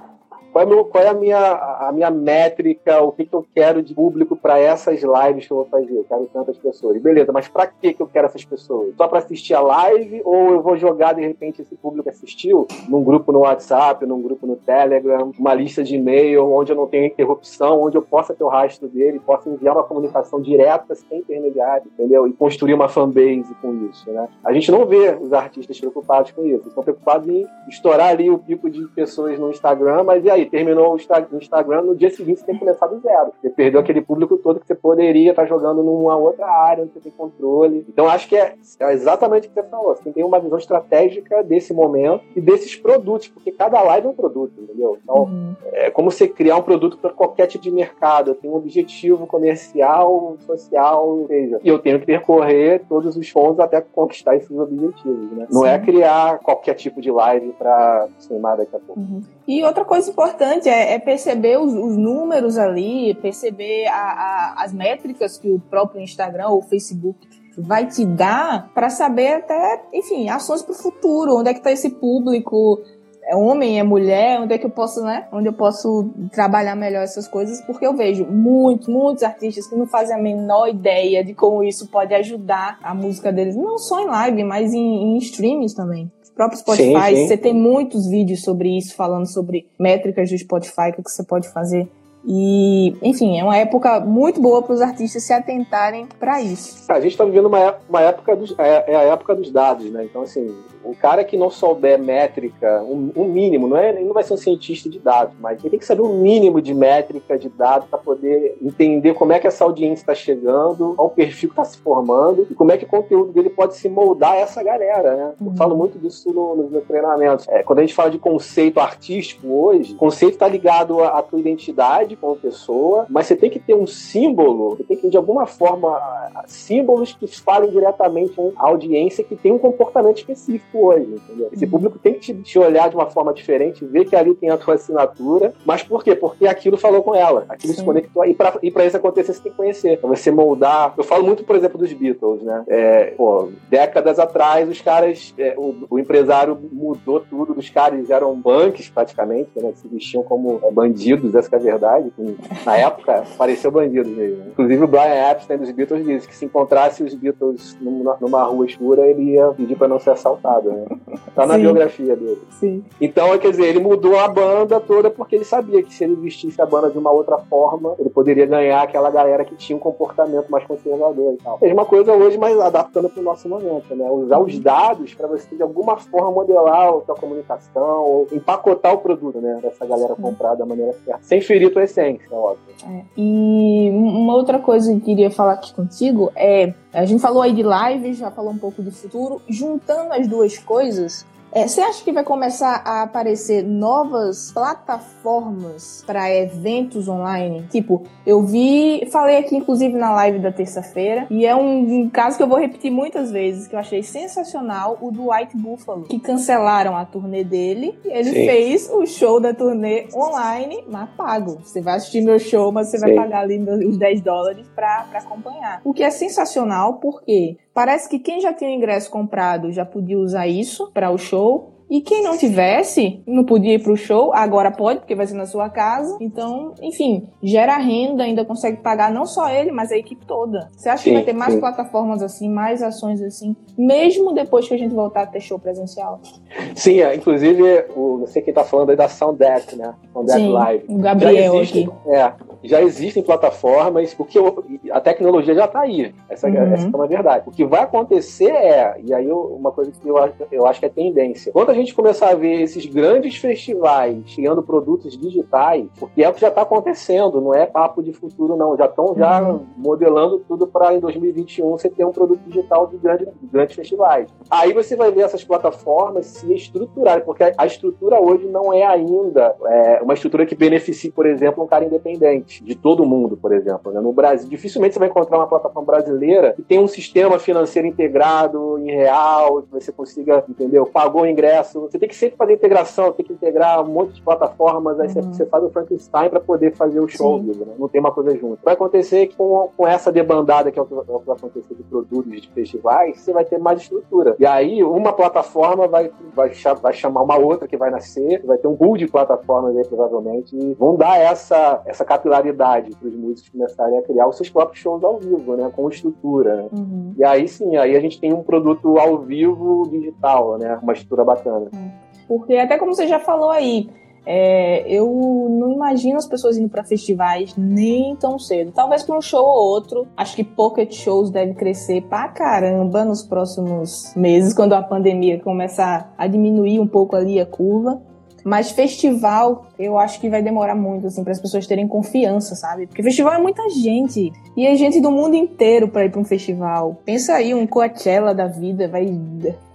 Qual é, meu, qual é a, minha, a minha métrica, o que, que eu quero de público para essas lives que eu vou fazer. Eu quero tantas pessoas. Beleza, mas para que, eu quero essas pessoas? Só para assistir a live ou eu vou jogar de repente esse público assistiu num grupo no WhatsApp, num grupo no Telegram, uma lista de e-mail onde eu não tenho interrupção, onde eu possa ter o rastro dele, possa enviar uma comunicação direta sem intermediário, entendeu? E construir uma fanbase com isso, né? A gente não vê os artistas preocupados com isso. Estão preocupados em estourar ali o pico de pessoas no Instagram, mas e aí? Terminou o Instagram, no dia seguinte você tem que começar do zero. Você perdeu aquele público todo que você poderia estar jogando numa outra área onde você tem controle. Então acho que é, é exatamente o que você falou. Você tem uma visão estratégica desse momento e desses produtos, porque cada live é um produto, entendeu? Então uhum. é como você criar um produto para qualquer tipo de mercado. Eu tenho um objetivo comercial, social, seja, e eu tenho que percorrer todos os pontos até conquistar esses objetivos, né? Não é criar qualquer tipo de live para queimar daqui a pouco. Uhum. E outra coisa importante é, é perceber os, os, números ali, perceber a, a, as métricas que o próprio Instagram ou Facebook vai te dar para saber até, enfim, ações para o futuro, onde é que está esse público, é homem, é mulher, onde é que eu posso, né? Onde eu posso trabalhar melhor essas coisas, porque eu vejo muitos, muitos artistas que não fazem a menor ideia de como isso pode ajudar a música deles, não só em live, mas em, em streams também. Próprio Spotify, sim, sim. você tem muitos vídeos sobre isso, falando sobre métricas do Spotify, o que você pode fazer e, enfim, é uma época muito boa para os artistas se atentarem para isso. A gente está vivendo uma, uma época dos, é, é, a época dos dados, né? Então, assim, o cara que não souber métrica, um, um, mínimo, não é, ele não vai ser um cientista de dados, mas ele tem que saber um mínimo de métrica de dados para poder entender como é que essa audiência está chegando, qual o perfil que está se formando e como é que o conteúdo dele pode se moldar a essa galera, né? Eu uhum. falo muito disso no, nos meus treinamentos. É, quando a gente fala de conceito artístico hoje, conceito está ligado à, à tua identidade como pessoa, mas você tem que ter um símbolo, você tem que, de alguma forma, símbolos que falem diretamente à audiência que tem um comportamento específico hoje, entendeu? Esse uhum. público tem que te, olhar de uma forma diferente, ver que ali tem a tua assinatura, mas por quê? Porque aquilo falou com ela, aquilo Sim. se conectou, e pra, e pra isso acontecer você tem que conhecer, pra você moldar. Eu falo muito, por exemplo, dos Beatles, né? É, pô, décadas atrás, os caras, é, o, o, empresário mudou tudo, os caras eram punks praticamente, né? Se vestiam como é, bandidos, essa é a verdade. Na época, pareceu bandido mesmo. Inclusive o Brian Epstein dos Beatles disse que se encontrasse os Beatles numa, numa rua escura, ele ia pedir pra não ser assaltado né? [LAUGHS] Tá na Sim. biografia dele. Sim. Então, quer dizer, ele mudou a banda toda porque ele sabia que se ele vestisse a banda de uma outra forma, ele poderia ganhar aquela galera que tinha um comportamento mais conservador e tal. Mesma coisa hoje, mas adaptando para o nosso momento, né? Usar os dados para você, de alguma forma, modelar a sua comunicação ou empacotar o produto, né? Dessa galera comprar da maneira certa. Sem ferir tua essência, óbvio. É. E uma outra coisa que eu queria falar aqui contigo é a gente falou aí de live, já falou um pouco do futuro. Juntando as duas coisas, é, você acha que vai começar a aparecer novas plataformas para eventos online? Tipo, eu vi, falei aqui inclusive na live da terça-feira, e é um, um, caso que eu vou repetir muitas vezes, que eu achei sensacional, o do White Buffalo, que cancelaram a turnê dele, e ele Sim. fez o show da turnê online, mas pago. Você vai assistir meu show, mas você Sim. vai pagar ali os 10 dólares para acompanhar. O que é sensacional, porque Parece que quem já tinha ingresso comprado já podia usar isso para o show. E quem não tivesse, não podia ir para o show, agora pode, porque vai ser na sua casa. Então, enfim, gera renda, ainda consegue pagar não só ele, mas a equipe toda. Você acha sim, que vai ter mais sim. plataformas assim, mais ações assim, mesmo depois que a gente voltar a ter show presencial? Sim, é, inclusive, o, sei quem está falando aí da Sounddeck, né? Sounddeck Live. O Gabriel existe, aqui. É, já existem plataformas, porque a tecnologia já está aí. Essa, uhum. essa é uma verdade. O que vai acontecer é, e aí uma coisa que eu, eu acho que é tendência. Quando a gente começar a ver esses grandes festivais criando produtos digitais, porque é o que já está acontecendo, não é papo de futuro, não. Já estão já uhum. modelando tudo para em 2021 você ter um produto digital de, grande, de grandes festivais. Aí você vai ver essas plataformas se estruturarem, porque a estrutura hoje não é ainda é, uma estrutura que beneficie, por exemplo, um cara independente de todo mundo, por exemplo. Né? No Brasil, dificilmente você vai encontrar uma plataforma brasileira que tem um sistema financeiro integrado em real, que você consiga, entendeu? Pagou o ingresso. Você tem que sempre fazer integração, tem que integrar um monte de plataformas, aí uhum. você, faz o Frankenstein para poder fazer o show, né? não tem uma coisa junto. Vai acontecer que com, com essa debandada que é o que vai acontecer de produtos de festivais, você vai ter mais estrutura. E aí, uma plataforma vai, vai, vai chamar uma outra que vai nascer, vai ter um pool de plataformas aí, provavelmente, e vão dar essa, essa capilaridade para os músicos começarem a criar os seus próprios shows ao vivo, né? Com estrutura. Né? Uhum. E aí sim, aí a gente tem um produto ao vivo digital, né? Uma estrutura bacana. Porque até como você já falou aí, é, eu não imagino as pessoas indo para festivais nem tão cedo. Talvez para um show ou outro. Acho que pocket shows deve crescer pra caramba nos próximos meses, quando a pandemia começar a diminuir um pouco ali a curva. Mas festival, eu acho que vai demorar muito, assim, para as pessoas terem confiança, sabe? Porque festival é muita gente. E é gente do mundo inteiro para ir para um festival. Pensa aí, um Coachella da vida, vai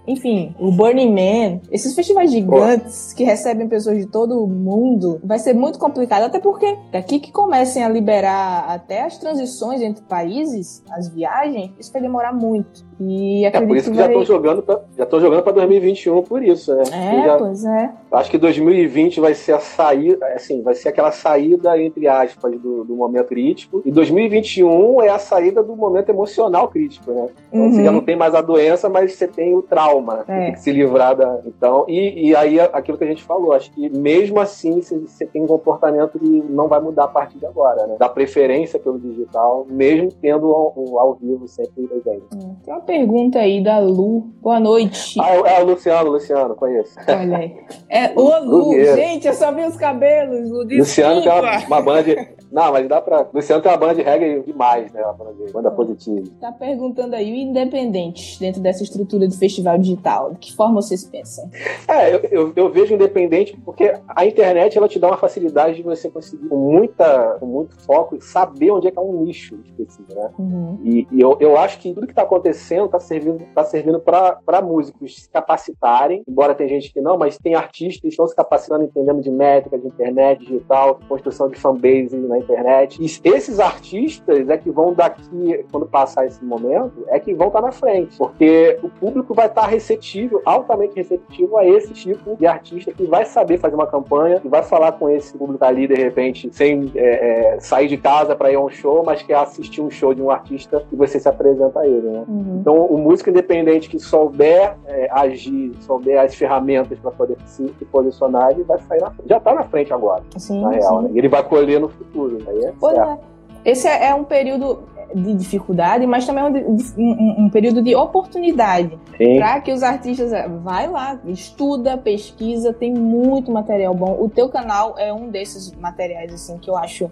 enfim, o Burning Man, esses festivais gigantes que recebem pessoas de todo o mundo, vai ser muito complicado, até porque daqui que comecem a liberar até as transições entre países, as viagens, isso vai demorar muito. E é por isso que, que vai... já estão jogando pra, já estão jogando para 2021 por isso, né? É, já, pois é. Acho que 2020 vai ser a saída, assim, vai ser aquela saída entre aspas do, do momento crítico e 2021 é a saída do momento emocional crítico, né? Então, uhum. Você já não tem mais a doença, mas você tem o trauma, é. tem que se livrar da. Então, e, e aí aquilo que a gente falou, acho que mesmo assim você tem um comportamento que não vai mudar a partir de agora, né? Da preferência pelo digital, mesmo tendo o ao vivo sempre presente. Hum. Tem uma pergunta aí da Lu. Boa noite. Ah, é, é o Luciano, Luciano, conheço. Olha aí. É [LAUGHS] o Lu, gente, eu só vi os cabelos, Lu. Luciano tem uma, uma banda não, mas dá pra. Luciano tem uma banda de reggae demais, né? Uma banda, de... banda positiva. Tá perguntando aí, o independente dentro dessa estrutura do festival digital, de que forma vocês pensam? É, eu, eu, eu, vejo independente porque a internet ela te dá uma facilidade de você conseguir com, muita, com muito foco saber onde é que é um nicho específico, né? Uhum. E, e, eu, eu acho que tudo que tá acontecendo tá servindo, tá servindo para músicos se capacitarem, embora tem gente que não, mas tem artistas que estão se capacitando entendendo de métrica, de internet, digital, construção de fanbase na internet. E esses artistas é que vão daqui, quando passar esse momento, é que vão estar na frente, porque o público vai estar receptivo, altamente receptivo a esse tipo de artista que vai saber fazer uma campanha, que vai falar com esse público ali de repente, sem é, é, sair de casa para ir a um show, mas quer assistir um show de um artista e você se apresenta a ele, né? Uhum. Então, o músico independente que souber é, agir, souber as ferramentas para poder se, se, posicionar, ele vai sair na frente. Já está na frente agora, sim, na real, né? E ele vai colher no futuro. Aí é pois é. Esse é, é um período de dificuldade, mas também é um, um, um período de oportunidade para que os artistas é, vai lá, estuda, pesquisa, tem muito material bom. O teu canal é um desses materiais assim que eu acho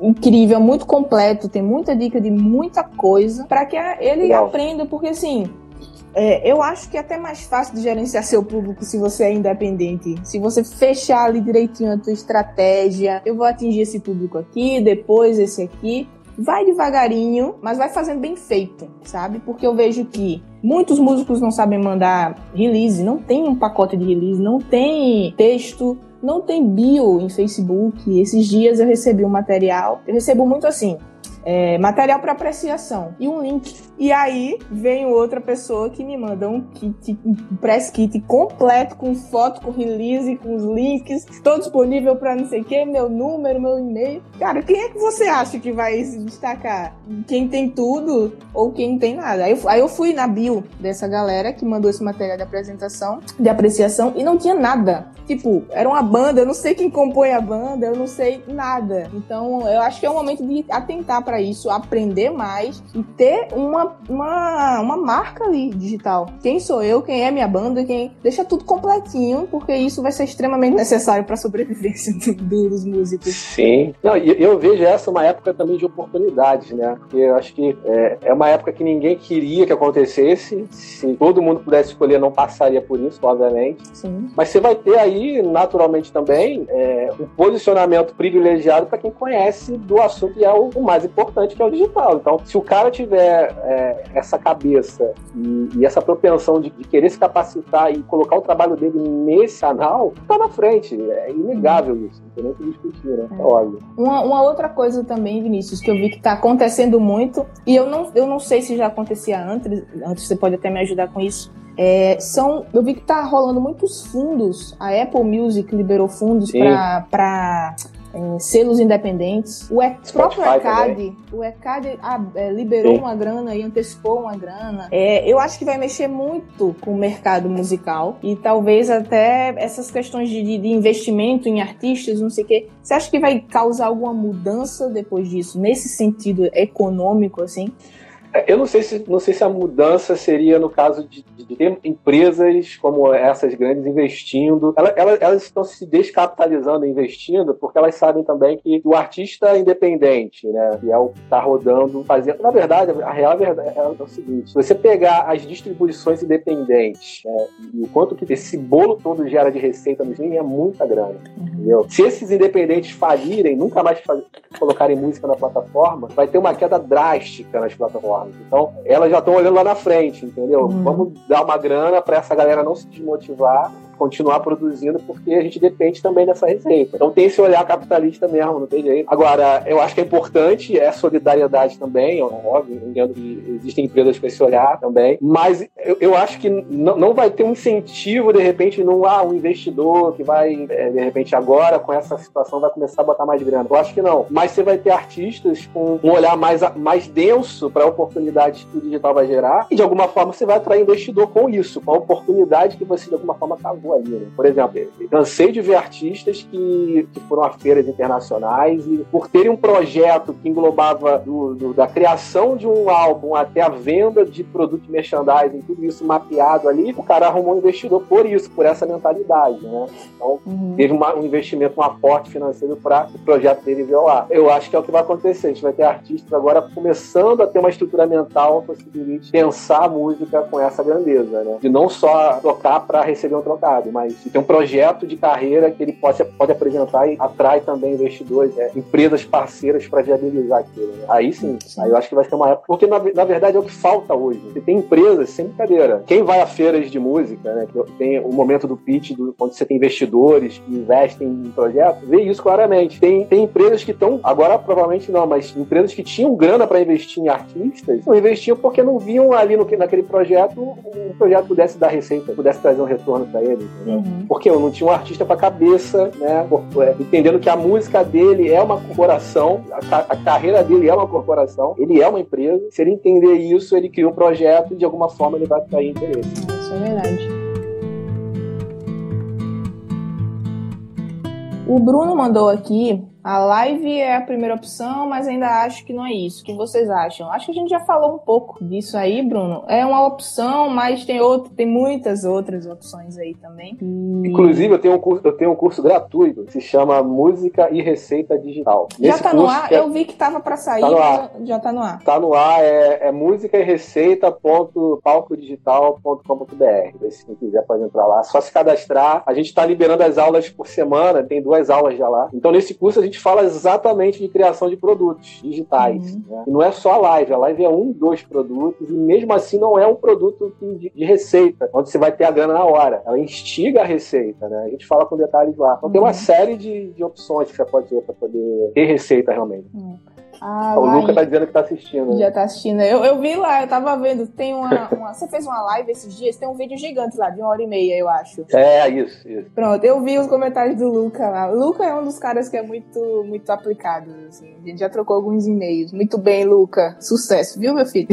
incrível, muito completo, tem muita dica de muita coisa para que ele Legal. aprenda, porque assim é, eu acho que é até mais fácil de gerenciar seu público se você é independente. Se você fechar ali direitinho a tua estratégia, eu vou atingir esse público aqui, depois esse aqui. Vai devagarinho, mas vai fazendo bem feito, sabe? Porque eu vejo que muitos músicos não sabem mandar release, não tem um pacote de release, não tem texto, não tem bio em Facebook. Esses dias eu recebi um material, eu recebo muito assim, é, material para apreciação e um link. E aí vem outra pessoa que me manda um kit, um press kit completo com foto, com release, com os links, todo disponível para não sei o que, meu número, meu e-mail. Cara, quem é que você acha que vai se destacar? Quem tem tudo ou quem tem nada? Aí eu, aí eu fui na bio dessa galera que mandou esse material de apresentação, de apreciação e não tinha nada. Tipo, era uma banda, eu não sei quem compõe a banda, eu não sei nada. Então, eu acho que é o momento de atentar para isso, aprender mais e ter uma, uma, uma marca ali digital. Quem sou eu, quem é minha banda, quem. Deixa tudo completinho, porque isso vai ser extremamente necessário para a sobrevivência [LAUGHS] do, dos músicos. Sim. Não, eu vejo essa uma época também de oportunidades, né? Porque eu acho que é, é uma época que ninguém queria que acontecesse. Se todo mundo pudesse escolher, não passaria por isso, obviamente. Sim. Mas você vai ter aí, naturalmente também, é, um posicionamento privilegiado para quem conhece do assunto e é o, o mais importante importante que é o digital. Então, se o cara tiver é, essa cabeça e, e essa propensão de, de, querer se capacitar e colocar o trabalho dele nesse canal, tá na frente. É inegável isso. Não tem nem o que discutir, né? É, é óbvio. Uma, uma, outra coisa também, Vinícius, que eu vi que tá acontecendo muito, e eu não, eu não sei se já acontecia antes, antes você pode até me ajudar com isso. É, são, eu vi que tá rolando muitos fundos. A Apple Music liberou fundos para é, selos independentes. O e, próprio ECAD, o ECAD é, liberou Sim. uma grana e antecipou uma grana. É, eu acho que vai mexer muito com o mercado musical e talvez até essas questões de, de investimento em artistas, não sei o quê. Você acha que vai causar alguma mudança depois disso, nesse sentido econômico, assim? Eu não sei se, não sei se a mudança seria no caso de, de ter empresas como essas grandes investindo. Elas, elas, elas, estão se descapitalizando investindo porque elas sabem também que o artista independente, né, que é o que está rodando, fazendo. Na verdade, a real verdade é, é o seguinte: se você pegar as distribuições independentes né, e o quanto que esse bolo todo gera de receita no streaming é muita grana. Entendeu? Se esses independentes falirem, nunca mais colocarem música na plataforma, vai ter uma queda drástica nas plataformas. Então, elas já estão olhando lá na frente, entendeu? Uhum. Vamos dar uma grana para essa galera não se desmotivar continuar produzindo, porque a gente depende também dessa receita. Então tem esse olhar capitalista mesmo, não tem jeito. Agora, eu acho que é importante, é solidariedade também, óbvio, entendo que existem empresas com esse olhar também, mas eu, eu acho que não, não vai ter um incentivo, de repente, num ah, um investidor que vai, é, de repente, agora, com essa situação, vai começar a botar mais grana. Eu acho que não. Mas você vai ter artistas com um olhar mais, mais denso para a oportunidade que o digital vai gerar, e de alguma forma você vai atrair investidor com isso, com a oportunidade que você, de alguma forma, cavou Né? Por exemplo, cansei de ver artistas que, que foram a feiras internacionais e por terem um projeto que englobava do, do, da criação de um álbum até a venda de produto de merchandising, tudo isso mapeado ali, o cara arrumou um investidor por isso, por essa mentalidade, né? Então, uhum. teve uma, um investimento, um aporte financeiro para o projeto dele violar. Eu acho que é o que vai acontecer. A gente vai ter artistas agora começando a ter uma estrutura mental possibilite pensar a música com essa grandeza, né? De não só tocar para receber um trocado mercado, mas tem um projeto de carreira que ele pode, pode apresentar e atrai também investidores, é, empresas parceiras para viabilizar aquilo. Né? Aí sim, aí eu acho que vai ser uma época. Porque na, na verdade é o que falta hoje. Você tem empresas, sem brincadeira. Quem vai a feiras de música, né, que tem o momento do pitch, do, onde você tem investidores que investem em projetos, vê isso claramente. Tem, tem empresas que estão, agora provavelmente não, mas empresas que tinham grana para investir em artistas, não investiam porque não viam ali no, naquele projeto um projeto pudesse dar receita, pudesse trazer um retorno para eles. Uhum. Porque eu não tinha um artista para cabeça, né? É, entendendo que a música dele é uma corporação, a, a, carreira dele é uma corporação, ele é uma empresa. Se ele entender isso, ele cria um projeto e de alguma forma ele vai atrair interesse. Isso é verdade. O Bruno mandou aqui a live é a primeira opção, mas ainda acho que não é isso. O que vocês acham? Acho que a gente já falou um pouco disso aí, Bruno. É uma opção, mas tem outro, tem muitas outras opções aí também. E... Inclusive, eu tenho um curso, eu tenho um curso gratuito que se chama Música e Receita Digital. Já tá no ar? É... Eu vi que tava para sair, tá mas já tá no ar. Tá no ar, é, é música e receita.palcodigital.com.br. Se quem quiser pode entrar lá. Só se cadastrar. A gente está liberando as aulas por semana, tem duas aulas já lá. Então, nesse curso, a gente gente fala exatamente de criação de produtos digitais. Uhum. Né? E não é só a live, a live é um, dois produtos, e mesmo assim não é um produto de, de, receita, onde você vai ter a grana na hora. Ela instiga a receita, né? A gente fala com detalhes lá. Então uhum. tem uma uhum. série de, de opções que você pode ter para poder ter receita realmente. Uhum. Ah, o Luca tá dizendo que tá assistindo. Né? Já tá assistindo. Eu, eu vi lá, eu tava vendo. Tem uma, uma, Você fez uma live esses dias? Tem um vídeo gigante lá, de uma hora e meia, eu acho. É, isso, isso. Pronto, eu vi os comentários do Luca lá. O Luca é um dos caras que é muito, muito aplicado. Assim. A gente já trocou alguns e-mails. Muito bem, Luca. Sucesso, viu, meu filho?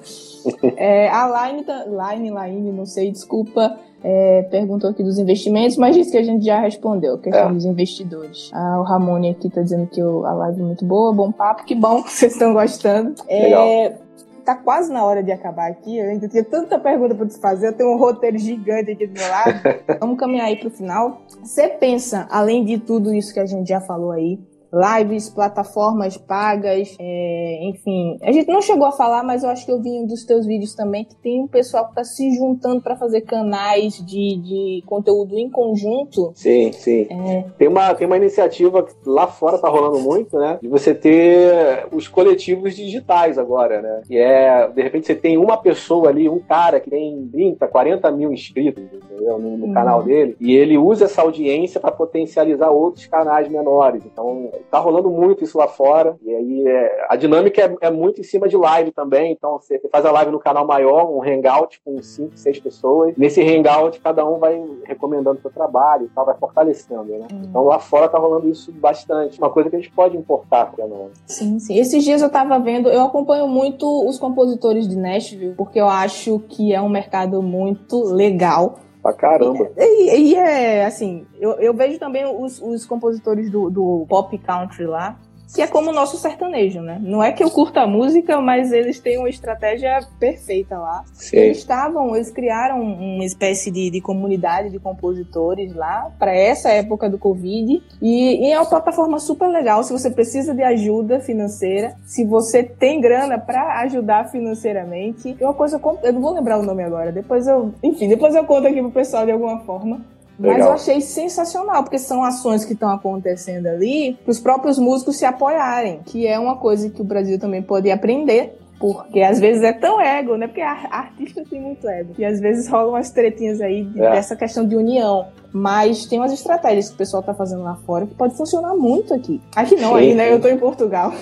[LAUGHS] é, a Line, Line, Line, não sei, desculpa é, perguntou aqui dos investimentos, mas disse que a gente já respondeu, a questão é. dos investidores. Ah, o Ramone aqui tá dizendo que a live é muito boa, bom papo, que bom que vocês estão gostando. É, tá quase na hora de acabar aqui, eu ainda tenho tanta pergunta para te fazer, eu tenho um roteiro gigante aqui do meu lado. [LAUGHS] Vamos caminhar aí pro final. Você pensa, além de tudo isso que a gente já falou aí, lives, plataformas pagas, é, enfim. A gente não chegou a falar, mas eu acho que eu vi um dos teus vídeos também que tem um pessoal que está se juntando para fazer canais de, de conteúdo em conjunto. Sim, sim. É... Tem, uma, tem uma iniciativa que lá fora tá rolando muito, né? De você ter os coletivos digitais agora, né? E é, de repente, você tem uma pessoa ali, um cara que tem 30, 40 mil inscritos, entendeu? No, no uhum. canal dele, e ele usa essa audiência para potencializar outros canais menores. Então, tá rolando muito isso lá fora. E aí é, a dinâmica é, é, muito em cima de live também. Então você faz a live no canal maior, um hangout com 5, 6 pessoas. Nesse hangout, cada um vai recomendando seu trabalho e tal, vai fortalecendo, né? Hum. Então lá fora tá rolando isso bastante. Uma coisa que a gente pode importar pra nós. Sim, sim. Esses dias eu tava vendo, eu acompanho muito os compositores de Nashville, porque eu acho que é um mercado muito legal Pra caramba. E, e, é, assim, eu, eu vejo também os, os compositores do, do pop country lá, que é como o nosso sertanejo, né? Não é que eu curta a música, mas eles têm uma estratégia perfeita lá. Sim. Eles estavam, eles criaram uma espécie de, de comunidade de compositores lá para essa época do Covid e, e, é uma plataforma super legal. Se você precisa de ajuda financeira, se você tem grana para ajudar financeiramente, é uma coisa eu não vou lembrar o nome agora. Depois eu, enfim, depois eu conto aqui pro pessoal de alguma forma. Mas eu achei sensacional, porque são ações que estão acontecendo ali para os próprios músicos se apoiarem, que é uma coisa que o Brasil também pode aprender. Porque às vezes é tão ego, né? Porque a artista tem muito ego. E às vezes rolam umas tretinhas aí de, é. dessa questão de união. Mas tem umas estratégias que o pessoal tá fazendo lá fora que pode funcionar muito aqui. Aqui não, aí, né? Eu tô em Portugal.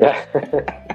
É. [LAUGHS]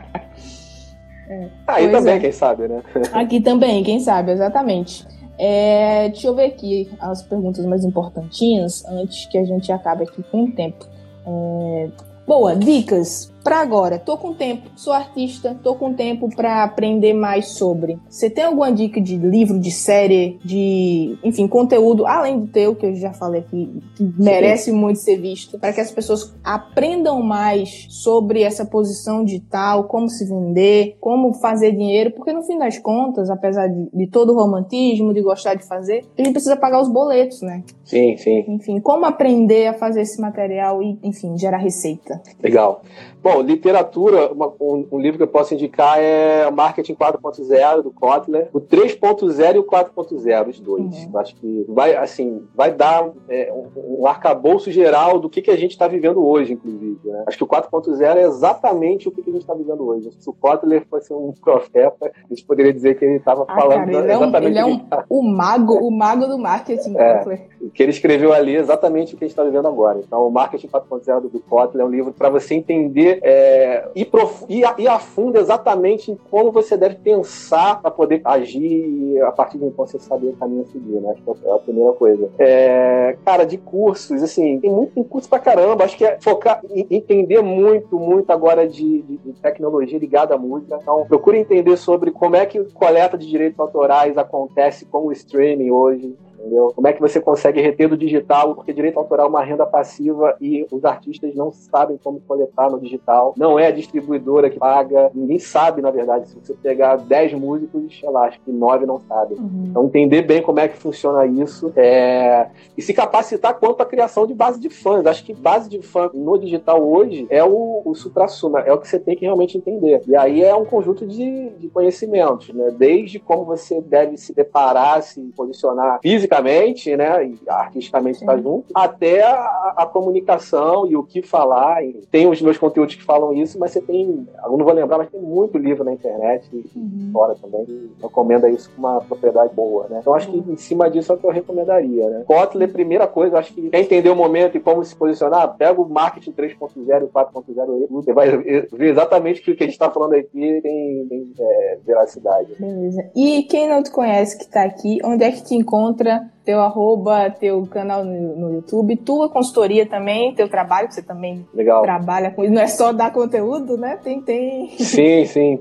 Aí também, é. quem sabe, né? Aqui também, quem sabe, exatamente. É, deixa eu ver aqui as perguntas mais importantinhas antes que a gente acabe aqui com o tempo. É, boa, dicas para agora, tô com tempo, sou artista, tô com tempo para aprender mais sobre. Você tem alguma dica de livro, de série, de, enfim, conteúdo além do teu que eu já falei aqui, que merece muito ser visto, para que as pessoas aprendam mais sobre essa posição digital, como se vender, como fazer dinheiro, porque no fim das contas, apesar de, de todo o romantismo, de gostar de fazer, a gente precisa pagar os boletos, né? Sim, sim. Enfim, como aprender a fazer esse material e, enfim, gerar receita. Legal. Bom, literatura, uma, um, um, livro que eu posso indicar é Marketing 4.0 do Kotler, o 3.0 e o 4.0, os dois. Uhum. Acho que vai, assim, vai dar é, um, um arcabouço geral do que, que a gente está vivendo hoje, inclusive. Né? Acho que o 4.0 é exatamente o que, que a gente está vivendo hoje. Se o Kotler fosse um profeta, a gente poderia dizer que ele estava ah, falando cara, ele exatamente é um, ele é um, tá... o mago, o mago do marketing, é, Kotler. Que ele escreveu ali exatamente o que a gente está vivendo agora. Então, o Marketing 4.0 do Kotler é um livro para você entender é, ir, ir a fundo exatamente em como você deve pensar para poder agir e a partir de então você saber o caminho a seguir, né? Acho que é a primeira coisa. É, cara, de cursos, assim, tem muito tem curso pra caramba. Acho que é focar, entender muito, muito agora de, de, de tecnologia ligada à música. Então, procure entender sobre como é que coleta de direitos autorais acontece com o streaming hoje entendeu? Como é que você consegue reter do digital, porque direito autoral é uma renda passiva e os artistas não sabem como coletar no digital. Não é a distribuidora que paga, ninguém sabe, na verdade. Se você pegar 10 músicos, sei lá, acho que 9 não sabem. Uhum. Então, entender bem como é que funciona isso é... e se capacitar quanto à criação de base de fãs. Acho que base de fã no digital hoje é o, o supra-suma, é o que você tem que realmente entender. E aí é um conjunto de, de conhecimentos, né? Desde como você deve se deparar, se posicionar fisicamente né, e artisticamente está junto, até a, a, comunicação e o que falar. E tem os meus conteúdos que falam isso, mas você tem, eu não vou lembrar, mas tem muito livro na internet e uhum. fora também que recomenda isso com uma propriedade boa, né? Então acho que em cima disso é o que eu recomendaria, né? Kotler, primeira coisa, acho que quer entender o momento e como se posicionar, pega o marketing 3.0 e 4.0 aí, você vai ver exatamente que o que a gente está falando aqui tem, tem é, veracidade. Beleza. E quem não te conhece que está aqui, onde é que te encontra teu arroba, teu canal no, no, YouTube, tua consultoria também, teu trabalho, que você também Legal. trabalha com isso. Não é só dar conteúdo, né? Tem, tem. Sim, sim.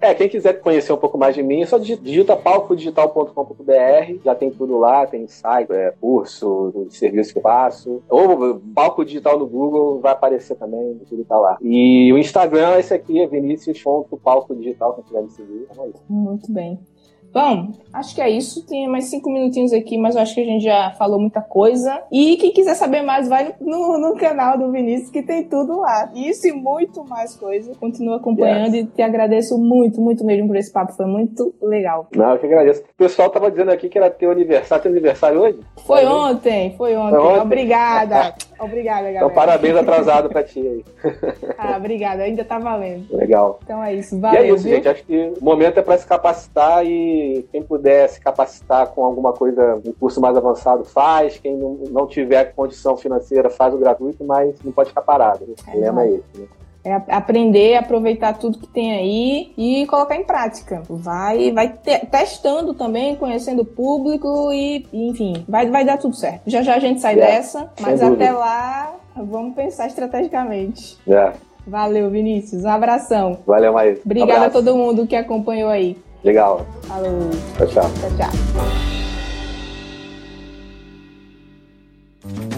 É, quem quiser conhecer um pouco mais de mim, é só digita palcodigital.com.br, já tem tudo lá, tem site, é, curso, serviço que eu faço. Ou palco digital no Google vai aparecer também, tudo tá lá. E o Instagram, esse aqui é Vinicius.palco digital, quem quiser me seguir. É isso. Muito bem. Bom, acho que é isso. Tem mais cinco minutinhos aqui, mas eu acho que a gente já falou muita coisa. E quem quiser saber mais, vai no, no canal do Vinícius, que tem tudo lá. Isso e muito mais coisa. Continua acompanhando yes. e te agradeço muito, muito mesmo por esse papo. Foi muito legal. Não, eu que agradeço. O pessoal tava dizendo aqui que era teu aniversário. Teu aniversário hoje? Foi ontem, foi ontem. Foi ontem. Obrigada. [LAUGHS] Obrigada, galera. Então, parabéns atrasado pra ti aí. [LAUGHS] ah, obrigada. Ainda tá valendo. Legal. Então é isso. Valeu, e é isso, viu? gente. Acho que o momento é para se capacitar e quem puder se capacitar com alguma coisa, um curso mais avançado, faz. Quem não, tiver condição financeira, faz o gratuito, mas não pode ficar parado. Né? O problema é esse, né? É aprender, aproveitar tudo que tem aí e colocar em prática. Vai, vai te, testando também, conhecendo o público e, enfim, vai, vai dar tudo certo. Já já a gente sai é, dessa, mas até lá vamos pensar estrategicamente. É. Valeu, Vinícius. Um abração. Valeu, Maísa. Obrigada a todo mundo que acompanhou aí. Legal. Falou. Tchau, tchau. Tchau, tchau.